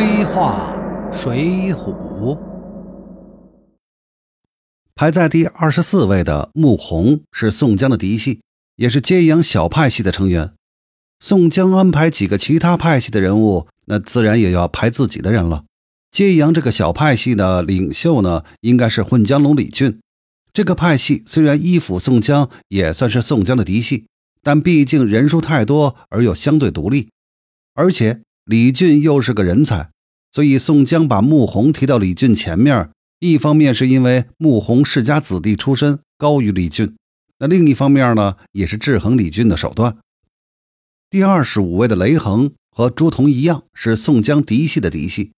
黑话水浒，排在第二十四位的穆弘是宋江的嫡系，也是揭阳小派系的成员。宋江安排几个其他派系的人物，那自然也要排自己的人了。揭阳这个小派系的领袖呢，应该是混江龙李俊。这个派系虽然依附宋江，也算是宋江的嫡系，但毕竟人数太多而又相对独立，而且。李俊又是个人才，所以宋江把穆弘提到李俊前面，一方面是因为穆弘世家子弟出身高于李俊，那另一方面呢，也是制衡李俊的手段。第二十五位的雷横和朱仝一样，是宋江嫡系的嫡系，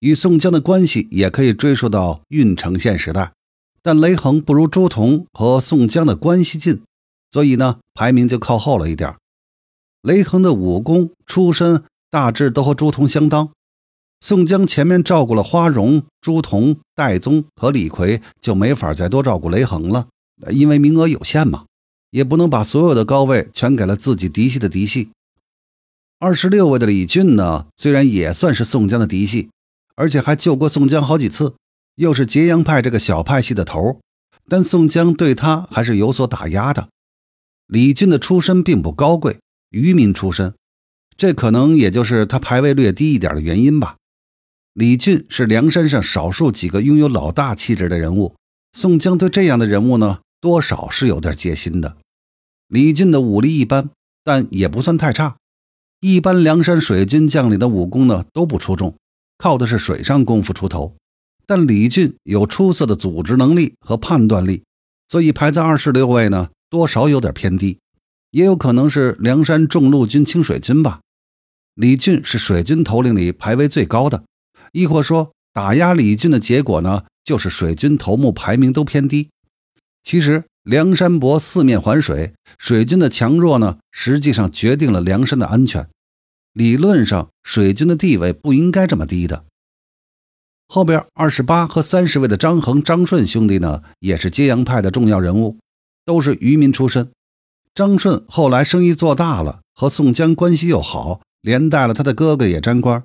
与宋江的关系也可以追溯到郓城县时代，但雷横不如朱仝和宋江的关系近，所以呢，排名就靠后了一点。雷横的武功出身。大致都和朱仝相当。宋江前面照顾了花荣、朱仝、戴宗和李逵，就没法再多照顾雷横了，因为名额有限嘛，也不能把所有的高位全给了自己嫡系的嫡系。二十六位的李俊呢，虽然也算是宋江的嫡系，而且还救过宋江好几次，又是揭阳派这个小派系的头，但宋江对他还是有所打压的。李俊的出身并不高贵，渔民出身。这可能也就是他排位略低一点的原因吧。李俊是梁山上少数几个拥有老大气质的人物，宋江对这样的人物呢，多少是有点戒心的。李俊的武力一般，但也不算太差。一般梁山水军将领的武功呢都不出众，靠的是水上功夫出头。但李俊有出色的组织能力和判断力，所以排在二十六位呢，多少有点偏低。也有可能是梁山重陆军清水军吧。李俊是水军头领里排位最高的，亦或说打压李俊的结果呢，就是水军头目排名都偏低。其实梁山泊四面环水，水军的强弱呢，实际上决定了梁山的安全。理论上，水军的地位不应该这么低的。后边二十八和三十位的张衡、张顺兄弟呢，也是揭阳派的重要人物，都是渔民出身。张顺后来生意做大了，和宋江关系又好。连带了他的哥哥也沾光，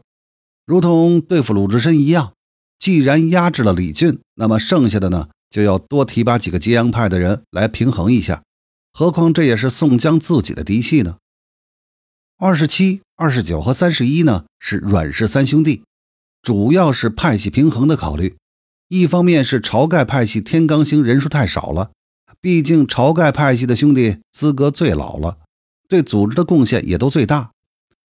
如同对付鲁智深一样。既然压制了李俊，那么剩下的呢，就要多提拔几个揭阳派的人来平衡一下。何况这也是宋江自己的嫡系呢。二十七、二十九和三十一呢，是阮氏三兄弟，主要是派系平衡的考虑。一方面是晁盖派系天罡星人数太少了，毕竟晁盖派系的兄弟资格最老了，对组织的贡献也都最大。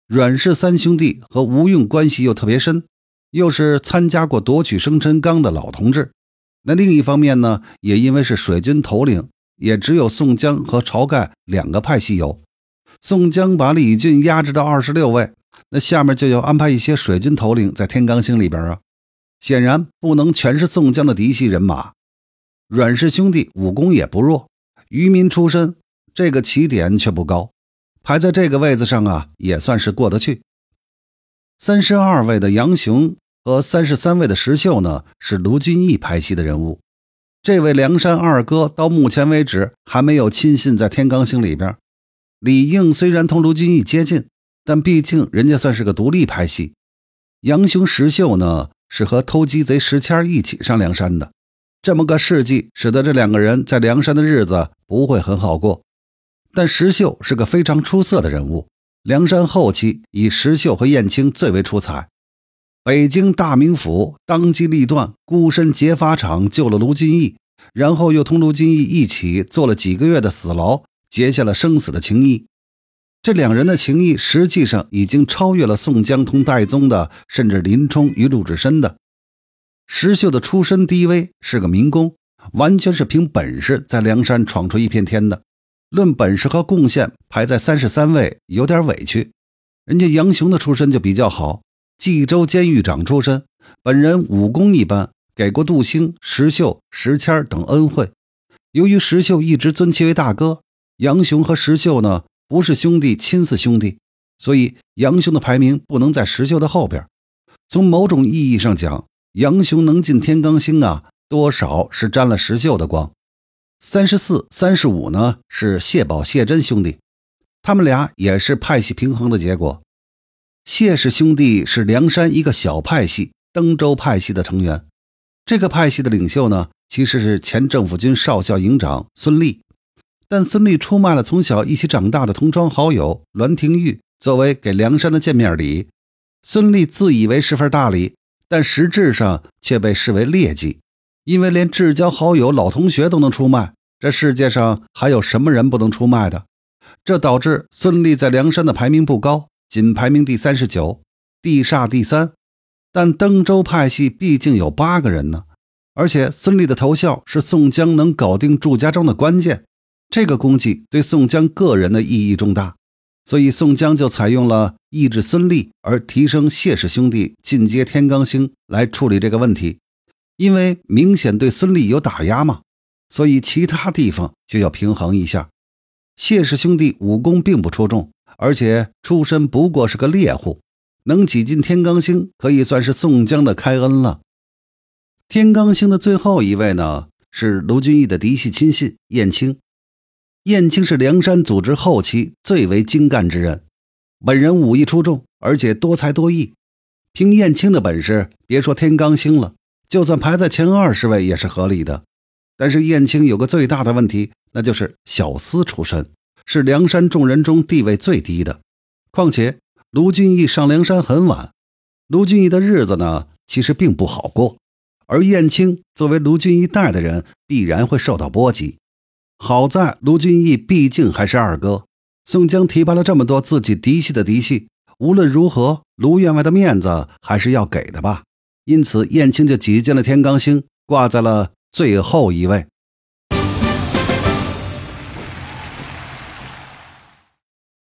阮氏三兄弟和吴用关系又特别深，又是参加过夺取生辰纲的老同志。那另一方面呢，也因为是水军头领，也只有宋江和晁盖两个派系有。宋江把李俊压制到二十六位，那下面就要安排一些水军头领在天罡星里边啊。显然不能全是宋江的嫡系人马。阮氏兄弟武功也不弱，渔民出身，这个起点却不高。排在这个位子上啊，也算是过得去。三十二位的杨雄和三十三位的石秀呢，是卢俊义派系的人物。这位梁山二哥到目前为止还没有亲信在天罡星里边。李应虽然同卢俊义接近，但毕竟人家算是个独立派系。杨雄、石秀呢，是和偷鸡贼石谦一起上梁山的。这么个事迹，使得这两个人在梁山的日子不会很好过。但石秀是个非常出色的人物，梁山后期以石秀和燕青最为出彩。北京大名府当机立断，孤身劫法场救了卢俊义，然后又同卢俊义一起做了几个月的死牢，结下了生死的情谊。这两人的情谊实际上已经超越了宋江同戴宗的，甚至林冲与鲁智深的。石秀的出身低微，是个民工，完全是凭本事在梁山闯出一片天的。论本事和贡献，排在三十三位，有点委屈。人家杨雄的出身就比较好，冀州监狱长出身，本人武功一般，给过杜兴、石秀、石谦等恩惠。由于石秀一直尊其为大哥，杨雄和石秀呢不是兄弟，亲似兄弟，所以杨雄的排名不能在石秀的后边。从某种意义上讲，杨雄能进天罡星啊，多少是沾了石秀的光。三十四、三十五呢，是谢宝、谢珍兄弟，他们俩也是派系平衡的结果。谢氏兄弟是梁山一个小派系登州派系的成员。这个派系的领袖呢，其实是前政府军少校营长孙立。但孙立出卖了从小一起长大的同窗好友栾廷玉，作为给梁山的见面礼。孙立自以为是份大礼，但实质上却被视为劣迹，因为连至交好友、老同学都能出卖，这世界上还有什么人不能出卖的？这导致孙立在梁山的排名不高，仅排名第三十九，地煞第三。但登州派系毕竟有八个人呢，而且孙立的头效是宋江能搞定祝家庄的关键。这个功绩对宋江个人的意义重大，所以宋江就采用了抑制孙立而提升谢氏兄弟进阶天罡星来处理这个问题。因为明显对孙立有打压嘛，所以其他地方就要平衡一下。谢氏兄弟武功并不出众，而且出身不过是个猎户，能挤进天罡星可以算是宋江的开恩了。天罡星的最后一位呢，是卢俊义的嫡系亲信燕青。燕青是梁山组织后期最为精干之人，本人武艺出众，而且多才多艺。凭燕青的本事，别说天罡星了，就算排在前二十位也是合理的。但是燕青有个最大的问题，那就是小厮出身，是梁山众人中地位最低的。况且卢俊义上梁山很晚，卢俊义的日子呢，其实并不好过。而燕青作为卢俊义带的人，必然会受到波及。好在卢俊义毕竟还是二哥，宋江提拔了这么多自己嫡系的嫡系，无论如何，卢员外的面子还是要给的吧。因此，燕青就挤进了天罡星，挂在了最后一位。